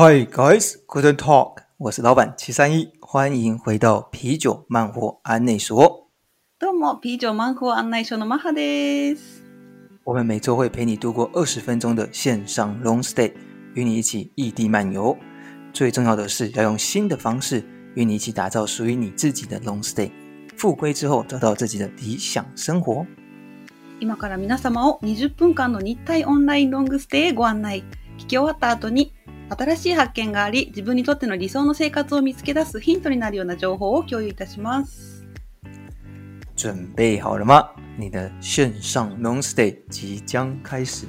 Hi guys, Guten Talk，我是老板七三一，欢迎回到啤酒漫货案内所。どうも、啤酒漫画案内所のマハです。我们每周会陪你度过二十分钟的线上 long stay，与你一起异地漫游。最重要的是要用新的方式与你一起打造属于你自己的 long stay。复归之后，找到自己的理想生活。今から皆様を20分間の日体オンラインロングステイへご案内。聞き終わった後に、 新しい発見があり、自分にとっての理想の生活を見つけ出すヒントになるような情報を共有いたします。准备好了吗？你的线上 long stay 即将开始。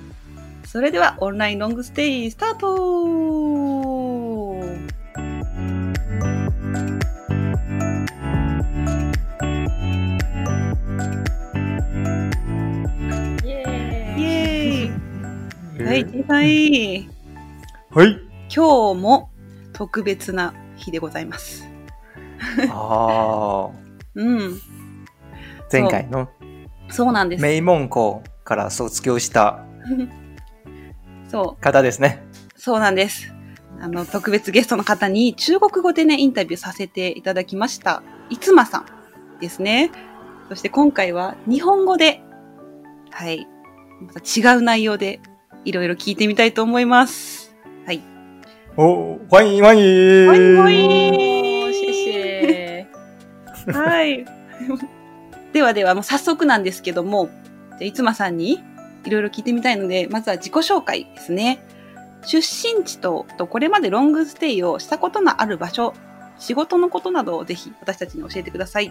それでは、オンラインロングステイスタートイエ ーイイエーイはい、小さい。はい。今日も特別な日でございます。ああ、うん、前回のそうなんです。名門校から卒業した そう、方ですね。そうなんです。あの、特別ゲストの方に中国語でね、インタビューさせていただきました。いつまさんですね。そして今回は日本語で、はい、また違う内容でいろいろ聞いてみたいと思います。はい。お欢迎欢迎欢迎欢迎シェシェはい。ではでは、もう早速なんですけども、じゃあいつまさんにいろいろ聞いてみたいので、まずは自己紹介ですね。出身地と、とこれまでロングステイをしたことのある場所、仕事のことなどをぜひ私たちに教えてください。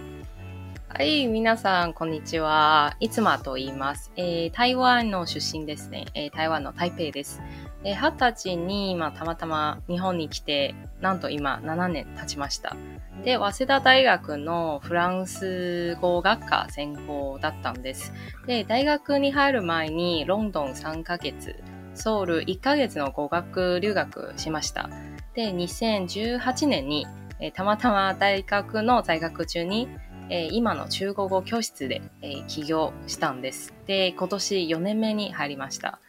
はい、皆さん、こんにちは。いつまと言います。えー台湾の出身ですね。えー台湾の台北です。え二十歳に、まあ、たまたま日本に来て、なんと今7年経ちました。で、早稲田大学のフランス語学科専攻だったんです。で、大学に入る前にロンドン3ヶ月、ソウル1ヶ月の語学留学しました。で、2018年に、えーたまたま大学の在学中に、えー今の中国語教室で、えー起業したんです。で、今年4年目に入りました。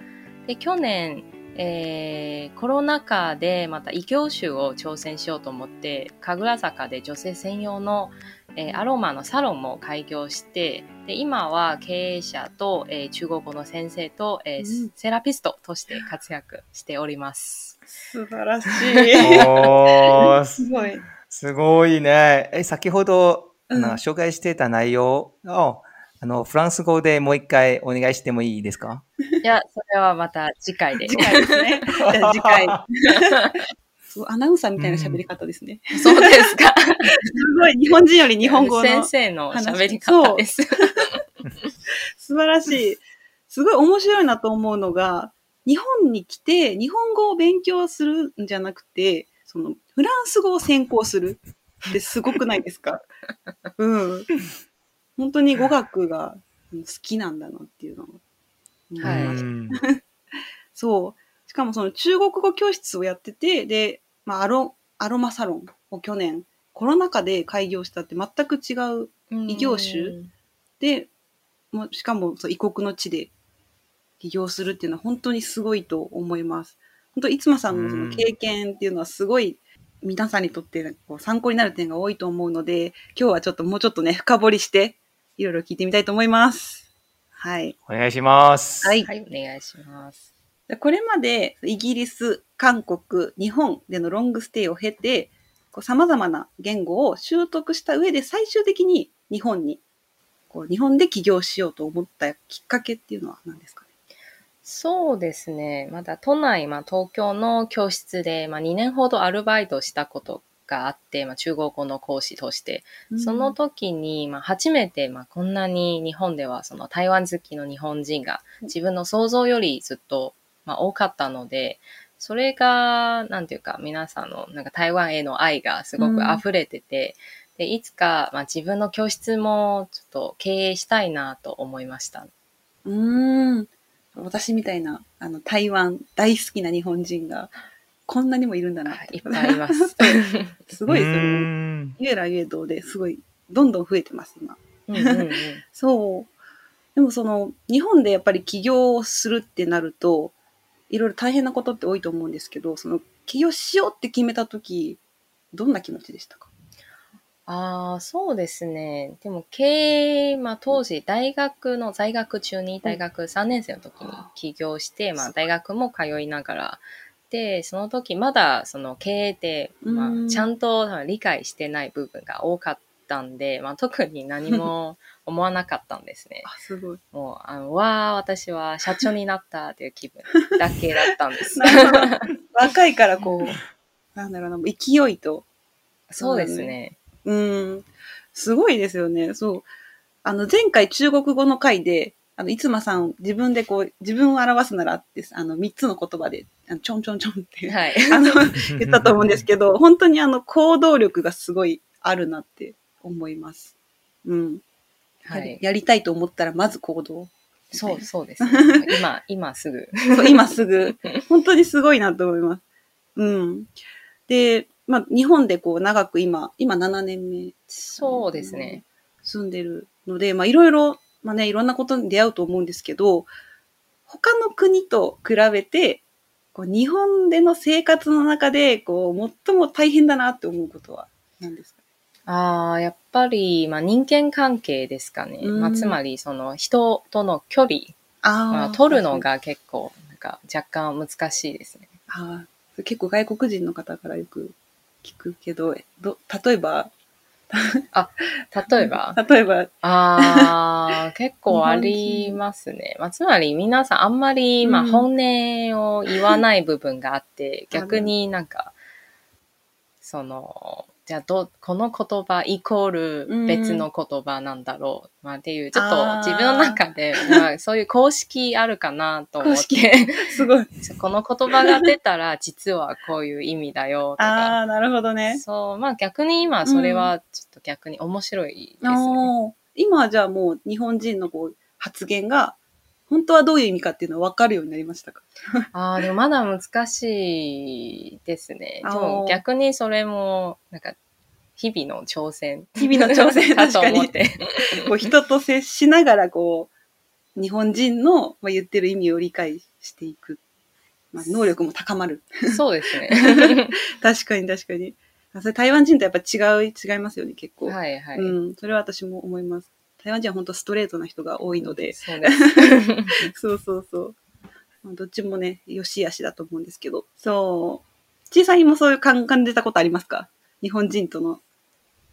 で、去年、えーコロナ禍でまた異業種を挑戦しようと思って、神楽坂で女性専用の、えーアロマのサロンも開業して、で今は経営者と、えー中国語の先生と、えーうんセラピストとして活躍しております。素晴らしい。すごい。すごいね。え、先ほど、あのうん紹介してた内容を、あの、フランス語でもう一回お願いしてもいいですか？いや、それはまた次回で。次回ですね。じゃあ次回。すごいアナウンサーみたいな喋り方ですね。そうですか。すごい。日本人より日本語の。先生の喋り方です。素晴らしい。すごい面白いなと思うのが、日本に来て日本語を勉強するんじゃなくて、そのフランス語を専攻するってすごくないですか？うん。本当に語学が好きなんだなっていうのを思いはいました。うん そう。しかもその中国語教室をやってて、で、まあ、アロ、アロマサロンを去年、コロナ禍で開業したって全く違う異業種で、もうしかもそう異国の地で起業するっていうのは本当にすごいと思います。本当、いつまさんのその経験っていうのはすごい皆さんにとってこう参考になる点が多いと思うので、今日はちょっともうちょっとね、深掘りして、いろいろ聞いてみたいと思います。はい。お願いします。はい。はい、お願いします。でこれまでイギリス、韓国、日本でのロングステイを経て、こう様々な言語を習得した上で最終的に日本に、こう日本で起業しようと思ったきっかけっていうのは何ですかね？そうですね。まだ都内、まあ、東京の教室で、まあ、2年ほどアルバイトしたことがあって、まあ、中国語の講師として、その時に、まあ、初めて、まあ、こんなに日本ではその台湾好きの日本人が自分の想像よりずっと、まあ、多かったので、それが、なんていうか、皆さんのなんか台湾への愛がすごく溢れてて、でいつか、まあ、自分の教室もちょっと経営したいなと思いました。うーん。私みたいな、あの、台湾大好きな日本人が、こんなにもいるんだなって。いっぱいいます。すごいですよゆえらゆえどうですごい、どんどん増えてます、今。うんうんうんそう。でもその、日本でやっぱり起業をするってなると、いろいろ大変なことって多いと思うんですけど、その起業しようって決めた時、どんな気持ちでしたか？ああ、そうですね。でも、経営、まあ当時、大学の在学中に、大学3年生の時に起業して、まあ大学も通いながら、で、その時まだその経営って、まうんあちゃんと理解してない部分が多かったんで、まあ特に何も 思わなかったんですね。あ、すごい。もう、あの、わあ、私は社長になったっていう気分だけだったんです。若いからこう、なんだろうな、勢いと、そうですね。うん、すごいですよね。そう。あの、前回中国語の回で、あの、いつまさん、自分でこう、自分を表すならって、あの、三つの言葉で、ちょんちょんちょんって、はい。あの、言ったと思うんですけど、本当にあの、行動力がすごいあるなって思います。うん。やりはい。やりたいと思ったら、まず行動。そう、そうですね。今、今すぐ。今すぐ。本当にすごいなと思います。うん。で、まあ、日本でこう、長く今、今7年目そうですね。住んでるので、まあ、いろいろ、まあね、いろんなことに出会うと思うんですけど、他の国と比べて、こう日本での生活の中で、こう、最も大変だなって思うことは何ですか？ああ、やっぱり、まあ、人間関係ですかね。うんまあ、つまり、その人との距離、あまあ、取るの。が結構、なんか若干難しいですね。ああ、結構外国人の方からよく聞くけど、えど例えば、例えば、例えば、ああ、結構ありますね。まあ、つまり皆さんあんまり、まあ、うん本音を言わない部分があって、ある逆になんか、その、じゃあど、この言葉イコール別の言葉なんだろう。まあっていう、ちょっと自分の中で、まあそういう公式あるかなと思って、すごい。この言葉が出たら実はこういう意味だよとか。ああ、なるほどね。そう、まあ逆に今それはちょっと逆に面白いですね。おー今はじゃあもう日本人のこう発言が、本当はどういう意味かっていうのは分かるようになりましたか？ああ、でもまだ難しいですね。でも逆にそれも、なんか、日々の挑戦。日々の挑戦 だと思って。こう人と接しながらこう、日本人のまあ言ってる意味を理解していく。まあ、能力も高まる。そうですね。確かに確かに。あそれ台湾人とやっぱ違う、違いますよね、結構。はいはい。うん、それは私も思います。台湾人は本当ストレートな人が多いので、そう。そうそうそう。まあどっちもね、良し悪しだと思うんですけど。そう。小さいもそういう感感じたことありますか？日本人との、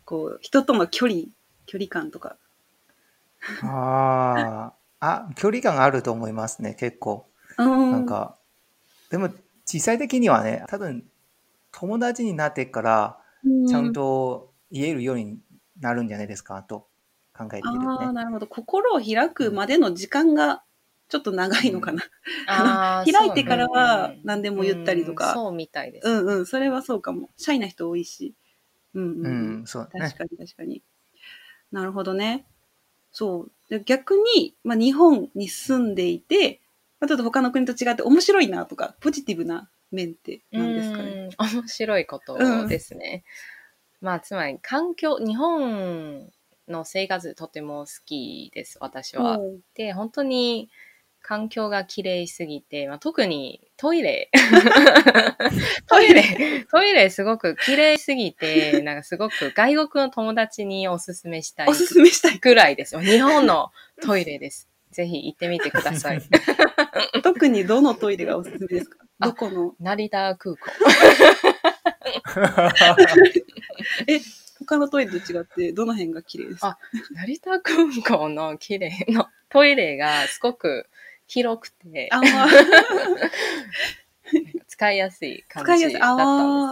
こう、人との距離、距離感とか。ああ、あ、距離感あると思いますね、結構。ななん、か、でも、実際的にはね、多分、友達になってから、ちゃんと言えるようになるんじゃないですか、と考えているああ、ね。なるほど。心を開くまでの時間がちょっと長いのかな。あー開いてからそうはうん何でも言ったりとかうんそうみたいです。うんうん、それはそうかも。シャイな人多いし。うんうん、ううんん、そうだね。確かに確かに。なるほどね。そう。で逆に、まあ、日本に住んでいて、まあ、ちょっと他の国と違って面白いなとか、ポジティブな面って何ですかね？うん面白いことですね。まあ、つまり環境、日本の生活とても好きです、私は。おうで、本当に環境が綺麗すぎて、まあ、特にトイレ。トイレ、トイレすごく綺麗すぎて、なんかすごく外国の友達におすすめしたいおすすめしたい。ぐらいですよ。日本のトイレです。ぜひ行ってみてください。特にどのトイレがおすすめですか？あどこの？成田空港。他のトイレと違ってどの辺が綺麗ですか？あ成田空港の綺麗なトイレがすごく広くて、使いやすい感じだったんです。あ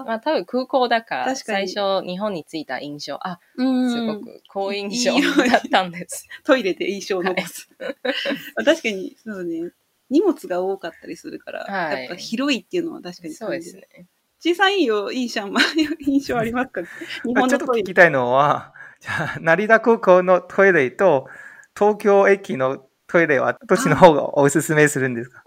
ー。まあ多分空港だから、最初日本に着いた印象、あ、うんすごく好印象だったんです。トイレで印象を残す。確かに、そうね。荷物が多かったりするから、はい。やっぱ広いっていうのは確かにそうですね。ね。小さいよ、いいじゃん。まあ印象ありますか？日あちょっと本のトイレ。聞きたいのは、じゃあ、成田空港のトイレと東京駅のトイレはどっちの方がおすすめするんですか？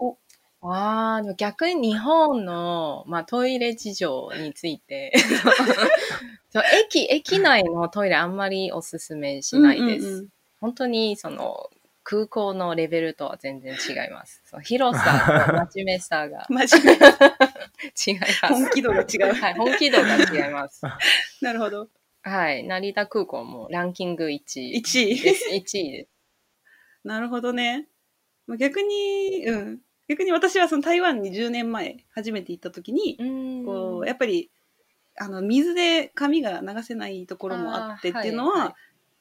ああ、でも逆に日本の、まあ、トイレ事情について そう駅、駅内のトイレあんまりおすすめしないです。うんうんうん本当にその空港のレベルとは全然違います。その広さと真面目さが 真面目。違います。本気度が違う。はい、本気度が違います。なるほど。はい、成田空港もランキング1位。1位。です。1位です。なるほどね。まあ逆に、うん。逆に私はその台湾に10年前初めて行った時に、うんこう、やっぱり、あの、水で髪が流せないところもあってっていうのは、はいはい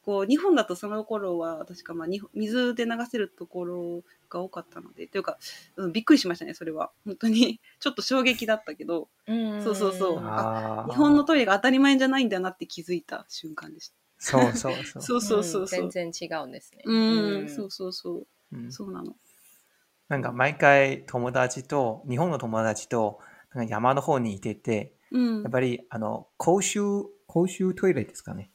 こう、日本だとその頃は、確かまあ、水で流せるところが多かったので、というか、うん、びっくりしましたね、それは。本当に、ちょっと衝撃だったけど、うんそうそうそう日本のトイレが当たり前じゃないんだなって気づいた瞬間でした。そうそうそう。そうそうそうそう。ん全然違うんですね。うん、そうそうそう。うんそうなの。なんか毎回友達と、日本の友達となんか山の方にいてて、うんやっ。ぱりあの公衆、公衆トイレですかね。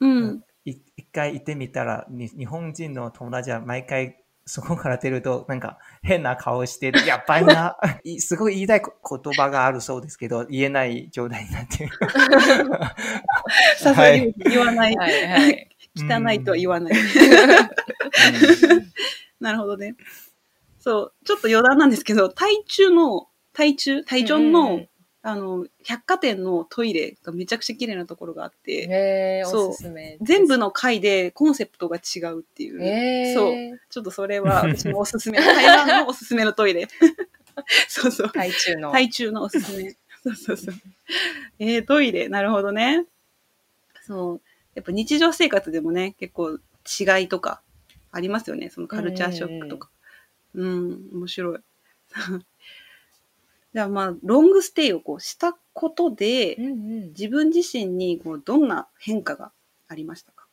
うん。い一回行ってみたら、に日本人の友達は毎回そこから出ると、なんか変な顔して、やばいな、いすごい言いたいこ言葉があるそうですけど、言えない状態になってる。さすがに言わない。はいはい。汚いとは言わない。なるほどね。そう、ちょっと余談なんですけど、台中の、台中？台中の、うんあの、百貨店のトイレがめちゃくちゃ綺麗なところがあって、そう。全部の回でコンセプトが違うっていう。そう。ちょっとそれは 私のおすすめ。台湾のおすすめのトイレ。そうそう。台中の。台中のおすすめ。そうそうそう。えー、トイレ。なるほどね。そう。やっぱ日常生活でもね、結構違いとかありますよね。そのカルチャーショックとか。うん、面白い。じゃあまあ、ロングステイをこうしたことで、うんうん自分自身にこうどんな変化がありましたか？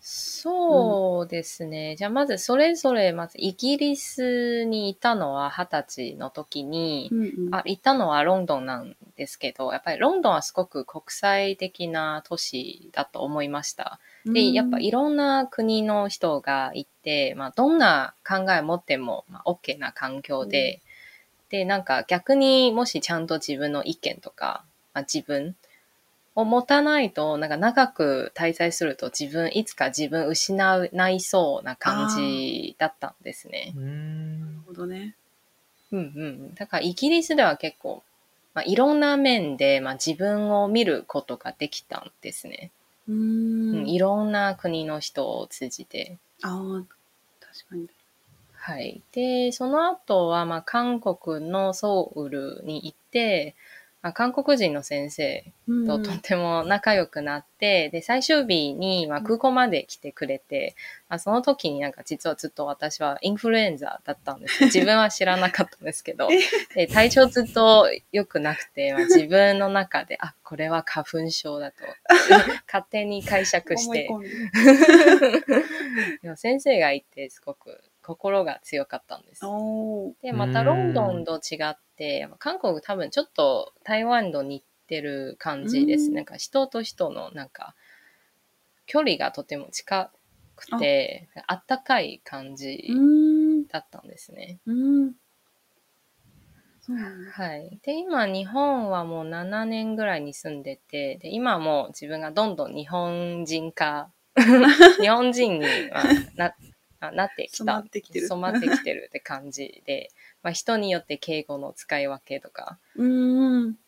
そうですね。じゃあまずそれぞれ、まずイギリスにいたのは二十歳の時に、んうんあ、行ったのはロンドンなんですけど、やっぱりロンドンはすごく国際的な都市だと思いました。で、やっぱいろんな国の人がいて、まあ、どんな考えを持っても、まあ、OK な環境で、で、なんか逆にもしちゃんと自分の意見とか、まあ、自分を持たないと、なんか長く滞在すると自分、いつか自分失うないそうな感じだったんですね。うんなるほどね。うんうん。だからイギリスでは結構、まあ、いろんな面で、まあ、自分を見ることができたんですね。うん。いろんな国の人を通じて。ああ、確かに。はい。で、その後は、まあ、韓国のソウルに行って、まあ、韓国人の先生うん。ととても仲良くなって、で、最終日に、まあ、空港まで来てくれて、まあ、その時になんか実はずっと私はインフルエンザだったんです。自分は知らなかったんですけど、で体調ずっと良くなくて、まあ、自分の中で、あ、これは花粉症だと、勝手に解釈して、先生がいてすごく心が強かったんです。で、またロンドンと違って、韓国多分ちょっと台湾と似てる感じです。うんなんか人と人のなんか距離がとても近くて、あったかい感じ。だったんですね。はい。で、今日本はもう7年ぐらいに住んでて、で、今はもう自分がどんどん日本人化、日本人にはなあなってきた。染まってきてる染まってきてるって感じで、まあ人によって敬語の使い分けとか、うーん。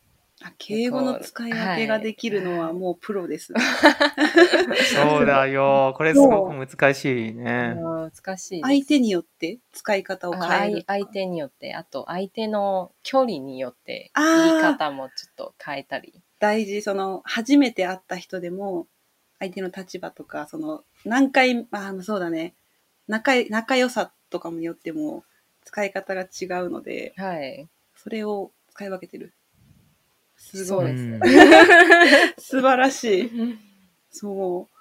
あ、敬語の使い分けができるのはもうプロです。そうだよ。これすごく難しいね。難しい。相手によって使い方をあ変える相。相手によって、あと相手の距離によって言い方もちょっと変えたり。大事、その、初めて会った人でも、相手の立場とか、その、何回、ああ、そうだね。仲い、仲良さとかによっても、使い方が違うので、はい。それを使い分けてる。すごい。すうん素晴らしい。そう。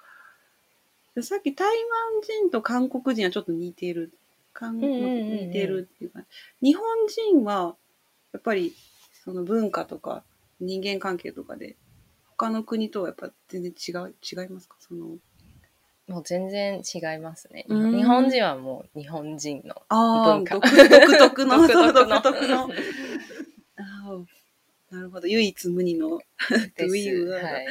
でさっき台湾人と韓国人はちょっと似てる。韓国似てるっていうか、日本人は、やっぱり、その文化とか人間関係とかで、他の国とはやっぱ全然違う、違いますか？その、もう全然違いますね。うん日本人はもう日本人のああ、文化 独独特の、独特の独特の。あーなるほど。唯一無二の。はい。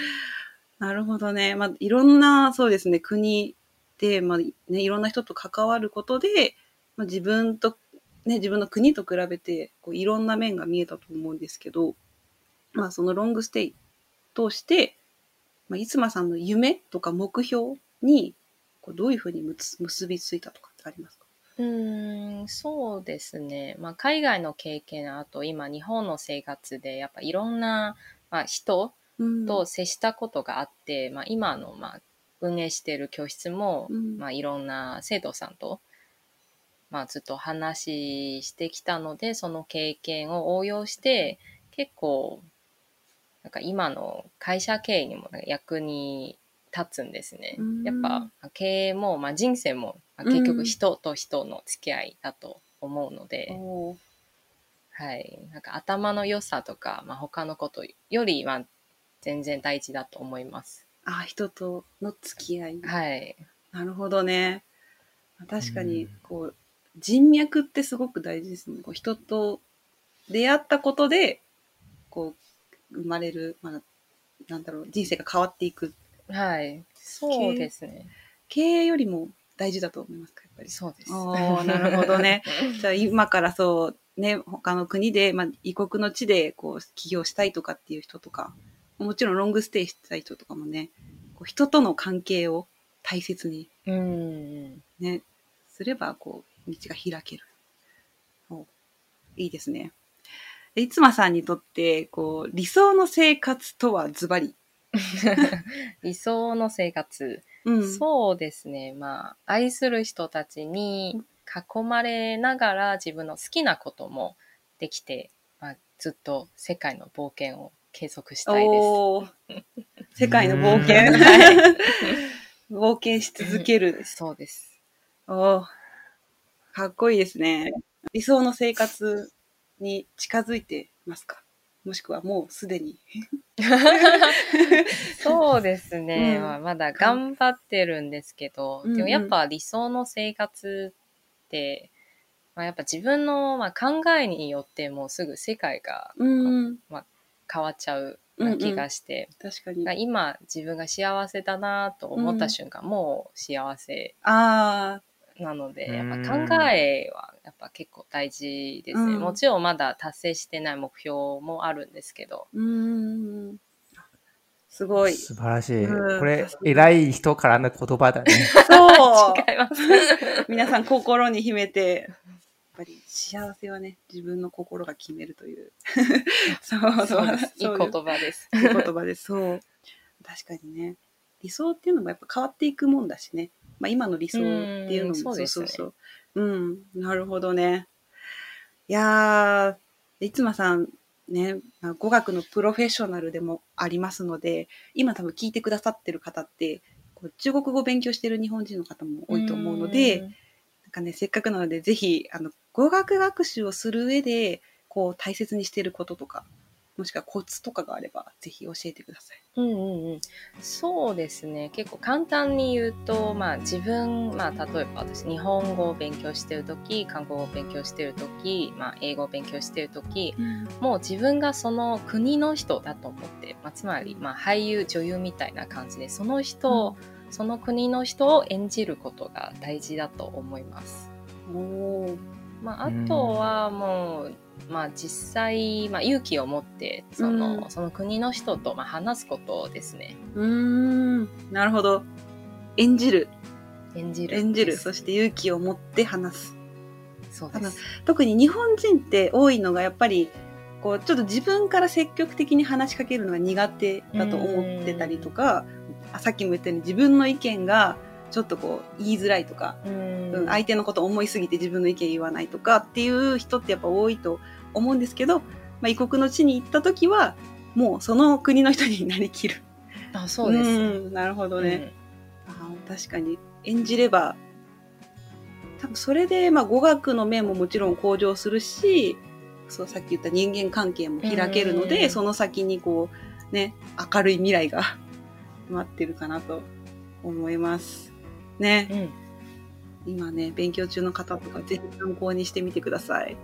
なるほどね。まあ、いろんな、そうですね、国で、まあね、いろんな人と関わることで、まあ、自分と、ね、自分の国と比べてこういろんな面が見えたと思うんですけど、まあ、そのロングステイ通して、まあ、いつまさんの夢とか目標にこうどういうふうにむつ結びついたとかってありますか？うーん、そうですね。まあ、海外の経験、あと今日本の生活で、やっぱいろんな、まあ、人うん。と接したことがあって、まあ、今の、まあ、運営している教室も、うん。まあ、いろんな生徒さんと、まあ、ずっと話してきたので、その経験を応用して、結構、なんか今の会社経営にも役に立つんですねうん。やっぱ経営も、まあ、人生も、まあ結局人と人の付き合いだと思うので、はい。なんか頭の良さとか、まあ、他のことよりは全然大事だと思います。あ人との付き合い。はい。なるほどね。確かにうん、こう、人脈ってすごく大事ですね。こう人と出会ったことで、こう、生まれる、まあ、なんだろう、人生が変わっていく。はい。そうですね。経営よりも大事だと思いますか、やっぱり。そうです。なるほどね。じゃあ今からそう、ね、他の国で、まあ、異国の地で、こう、起業したいとかっていう人とか、もちろんロングステイしたい人とかもね、こう人との関係を大切にうん。ね、すれば、こう、道が開ける。おいいですね。でいつまさんにとって、こう、理想の生活とはズバリ。理想の生活。うん。そうですね。まあ、愛する人たちに囲まれながら自分の好きなこともできて、まあ、ずっと世界の冒険を継続したいです。世界の冒険。冒険し続ける。そうです。おーかっこいいですね。理想の生活に近づいてますか？もしくはもうすでに。そうですね、うん。まあ、まだ頑張ってるんですけど、うん。うんでもやっぱ理想の生活って、まあ、やっぱ自分のまあ考えによってもうすぐ世界がうん。変わっちゃう気がして、確かに。だから今自分が幸せだなと思った瞬間、もう幸せ。あなので、うんやっぱ考えはやっぱ結構大事ですね、うんもちろんまだ達成してない目標もあるんですけどー。うーん。すごい。素晴らしい。うんこれ、偉い人からの言葉だね。そう 違います 皆さん心に秘めて、やっぱり幸せはね、自分の心が決めるという。そうそうですいい言葉ですいい言葉です。そう。確かにね。理想っていうのもやっぱ変わっていくもんだしね。まあ今の理想っていうのもうんそうですねそうそう。うん。なるほどね。いやー、いつまさんね、まあ語学のプロフェッショナルでもありますので、今多分聞いてくださってる方って、こう中国語を勉強してる日本人の方も多いと思うので、なんかね、せっかくなので、ぜひ、あの、語学学習をする上で、こう、大切にしていることとか、もしくはコツとかがあれば、ぜひ教えてください。うんうんうん、そうですね。結構簡単に言うと、まあ、自分、まあ、例えば私日本語を勉強してる時韓国語を勉強してる時、まあ、英語を勉強してる時もう自分がその国の人だと思って、まあ、つまり、まあ、俳優女優みたいな感じでその人を、その国の人を演じることが大事だと思います。おー。まあ、あとはもう、まあ、実際、まあ、勇気を持ってその,、うんその国の人と、まあ、話すことですね。うーん、なるほど。演じる、演じる。演じる、そして勇気を持って話す。そうです。特に日本人って多いのが、やっぱり、こう、ちょっと自分から積極的に話しかけるのが苦手だと思ってたりとか、あさっきも言ったように自分の意見がちょっとこう言いづらいとか、うんうん相手のことを思いすぎて自分の意見言わないとかっていう人ってやっぱ多いと思うんですけど、まあ、異国の地に行った時はもうその国の人になりきる。あそうです。んなるほどね。あー確かに演じれば多分それでまあ語学の面ももちろん向上するしそうさっき言った人間関係も開けるので、うんその先にこうね明るい未来が 待ってるかなと思います。ね。うん。うん今ね、勉強中の方とかぜひ参考にしてみてください。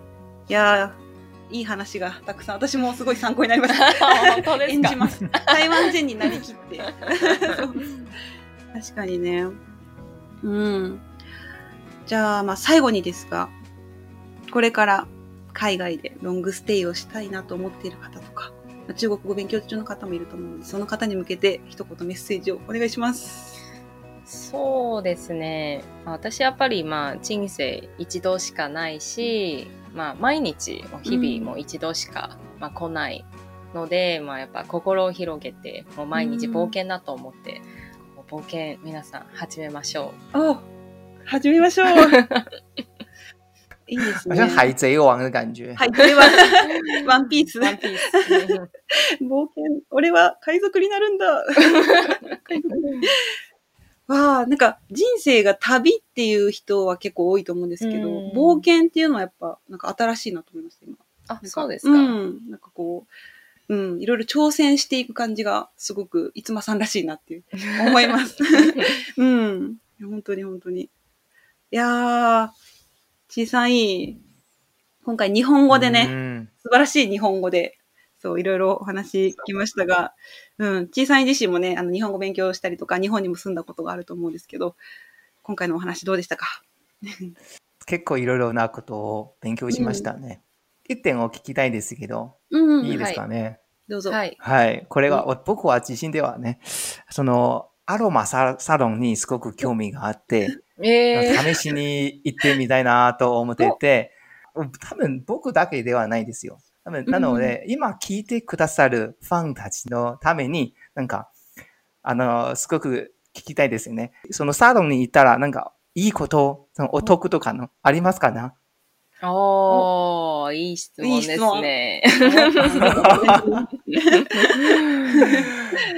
いやー、いい話がたくさん、私もすごい参考になりました。本当ですか？演じます。台湾人になりきって。確かにね。うん。じゃあ、まあ最後にですが、これから海外でロングステイをしたいなと思っている方とか、まあ中国語勉強中の方もいると思うので、その方に向けて一言メッセージをお願いします。そうですね。まあ私やっぱりまあ人生一度しかないし、まあ毎日、もう日々もう一度しか、まあ来ないので、まあやっぱ心を広げて、もう毎日冒険だと思って、冒険皆さん始めましょお始めましょう いいですね。好像海贼王的感觉。はい、これは、ワンピース。う。ワンピース。冒険、俺は海賊になるんだ。海賊わあ、なんか人生が旅っていう人は結構多いと思うんですけど、うん冒険っていうのはやっぱなんか新しいなと思いました、今。あ、そうですか。うん。なんかこう、うん、いろいろ挑戦していく感じがすごく、いつまさんらしいなっていう、思います。うん。本当に本当に。いやー、ちいさんいい。今回日本語でね、ね。素晴らしい日本語で、そう、いろいろお話聞きましたが、うん、小さい自身もね、あの、日本語勉強したりとか、日本にも住んだことがあると思うんですけど、今回のお話どうでしたか？結構いろいろなことを勉強しましたね。一点を聞きたいですけど、うん、いいですかね？どうぞ。はい。はい。これが、僕は自身ではね、その、アロマササロンにすごく興味があって、えー、試しに行ってみたいなと思ってて、多分僕だけではないですよ。なので、今聞いてくださるファンたちのために、なんか、あの、すごく聞きたいですよね。そのサロンに行ったら、なんか、いいこと、そのお得とかの、ありますかな？おー、いい質問ですいい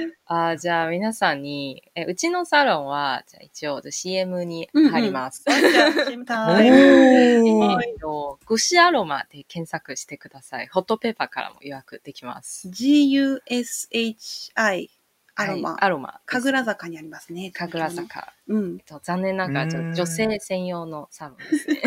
あーじゃあ皆さんに、えうちのサロンは、じゃあ一応 CM に貼ります。じゃあ、CM タイム。えおーーと、グシアロマで検索してください。ホットペーパーからも予約できます。G-U-S-H-I、アロマ。はいアロマ。神楽坂にありますね。神楽。坂。うんえっ。と残念ながら女性専用のサロンですね。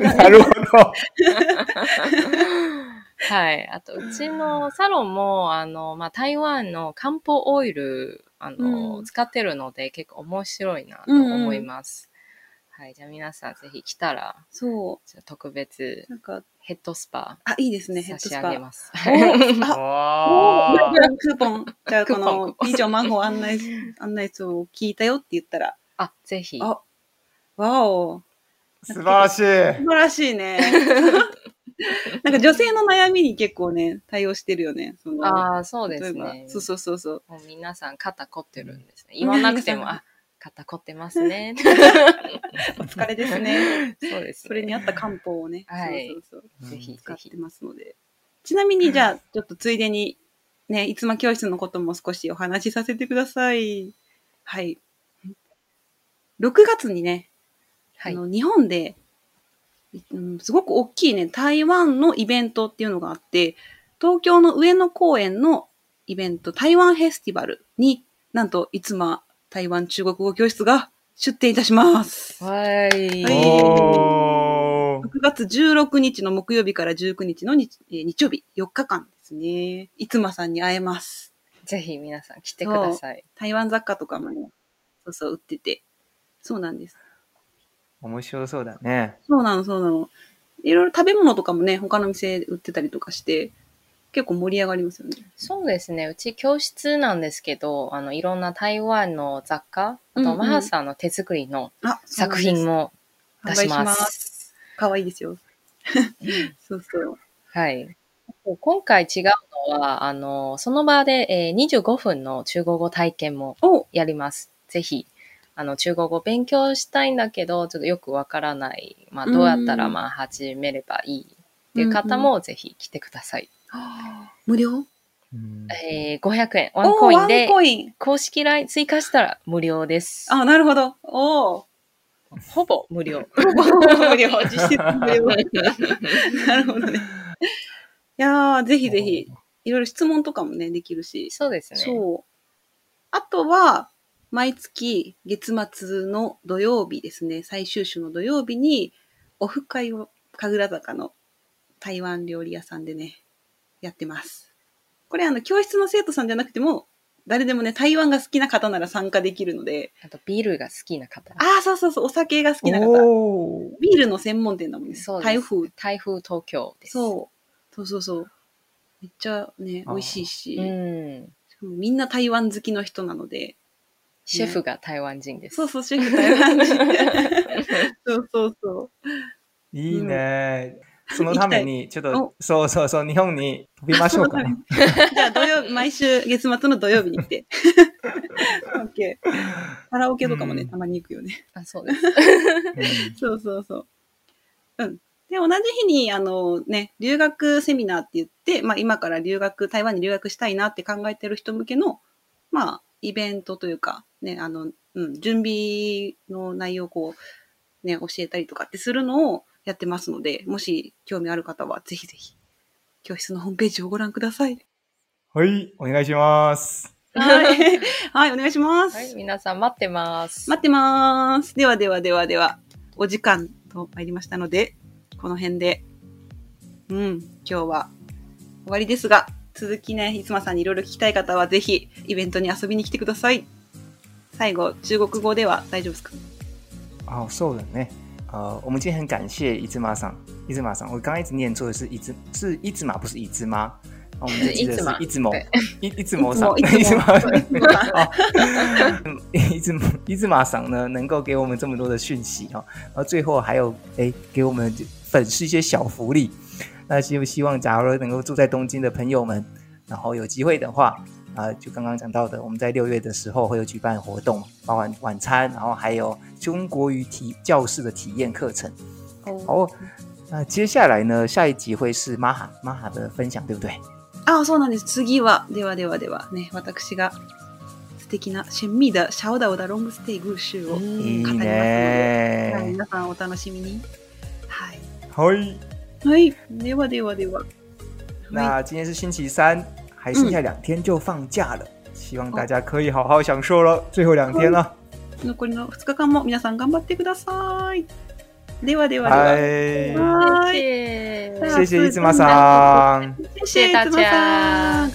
なるほど。はい。あと、うちのサロンも、あの、まあ、台湾の漢方オイル、あの、うん使ってるので、結構面白いなと思います。はい。じゃあ皆さんぜひ来たら、そじゃあ特別う。なんか、ヘッドスパあ、いいですね、ヘッ差しドスパ。上げます。おあおクーポン。じゃあ、この以上魔法案内、案内図を聞いたよって言ったら、あ、ぜひ。あわお、素晴らしい。素晴らしいね。なんか女性の悩みに結構ね、対応してるよね。そのああ、そうですね。そうそうそうそう。もう皆さん肩凝ってるんですね。言わなくても、あ、肩凝ってますね。お疲れですね。そうです、ね。それに合った漢方をね、はいそうそうそうぜひぜひ使って。ますので。ちなみに、じゃあ、ちょっとついでに、ね、いつま教室のことも少しお話しさせてください。はい。6月にね、はい。あの日本で、うんすごく大きいね、台湾のイベントっていうのがあって、東京の上野公園のイベント、台湾フェスティバルに、なんと、いつま台湾中国語教室が出展いたします。はい。はいおー6月16日の木曜日から19日の日,、えー日曜日、4日間ですね。いつまさんに会えます。ぜひ皆さん来てください。台湾雑貨とかもね、そうそう売ってて。そうなんです。面白そうだね。そうなの、そうなの。いろいろ食べ物とかもね、他の店で売ってたりとかして、結構盛り上がりますよね。そうですね。うち教室なんですけど、あの、いろんな台湾の雑貨、あと、マハさんの手作りのあ、作品も出しま。すかわいいですよ。そうそう。はい。今回違うのは、あの、その場で、えー25分の中国語体験もおやります。ぜひ、あの、中国語勉強したいんだけど、ちょっとよくわからない。まあ、どうやったら、うんまあ、始めればいいっていう方も、ぜひ来てください。無料？うんえー、500円、ワンコインでワン、コイン。公式 LINE 追加したら無料です。あ、なるほど。おー。ほぼ無料。無料。実質無料。なるほどね。いやー、ぜひぜひ、いろいろ質問とかもね、できるし。そうですね。そう。あとは、毎月月末の土曜日ですね、最終週の土曜日に、オフ会を神楽坂の台湾料理屋さんでね、やってます。これあの、教室の生徒さんじゃなくても誰でもね、台湾が好きな方なら参加できるので、あと、ビールが好きな方。ああ、そうそうそう、お酒が好きな方。ビールの専門店だもんね。そう台風。台風東京です。そう。そうそうそう。めっちゃね、美味しいし、うん。みんな台湾好きの人なので、シェフが台湾人です。そうそう、シェフ台湾人。そうそうそう。いいね。そのために、ちょっおと、そうそうそう、日本に飛びましょうかね。じゃあ土曜、毎週月末の土曜日に来て。オッケー。カラオケとかもね、うんたまに行くよね。あ、そうです。うんそうそうそう。うん。で、同じ日に、あのね、留学セミナーって言って、まあ今から留学、台湾に留学したいなって考えてる人向けの、まあ、イベントというか、ね、あの、うん、準備の内容をこう、ね、教えたりとかってするのをやってますので、もし興味ある方は、ぜひぜひ、教室のホームページをご覧ください。はい、お願いします。はい。はい、お願いします。はい、皆さん待ってます。待ってます。ではではではでは、お時間と参りましたので、この辺で、うん、今日は終わりですが、続きね、いつまさんにいろいろ聞きたい方は、ぜひ、イベントに遊びに来てください。最後、中国語では大丈夫ですか？哦，そうだね。呃，我们今天很感谢伊兹玛桑，伊兹玛桑，我刚刚一直念错的是伊兹，是伊兹玛，不是伊兹妈。我们记得是伊兹摩，伊伊兹摩桑，いつも、玛いつも、いつもさん哦，伊兹伊兹玛桑呢，能够给我们这么多的讯息哦，然后最后还有哎，给我们粉丝一些小福利。那希希望，假如能够住在东京的朋友们，然后有机会的话，啊、就刚刚讲到的，我们在六月的时候会有举办活动，包含晚餐，然后还有中国语体教室的体验课程。お好，那接下来呢，下一集会是玛哈玛哈的分享，对不对？あ、そうなんです。次は、ではではでは、ね、私が素敵な、シェンミーダ、シャオダオダロングステイグーシュを、いい語りますのではい、ね。皆さんお楽しみに。はい。はい。 はい。ではではでは。はい。那今天是星期三，还剩下两天就放假了，希望大家可以好好享受了最后两天了。残りの2日間も皆さん頑張ってください。ではではで嗨は。、はーい。谢谢伊兹玛桑。谢谢谢谢大家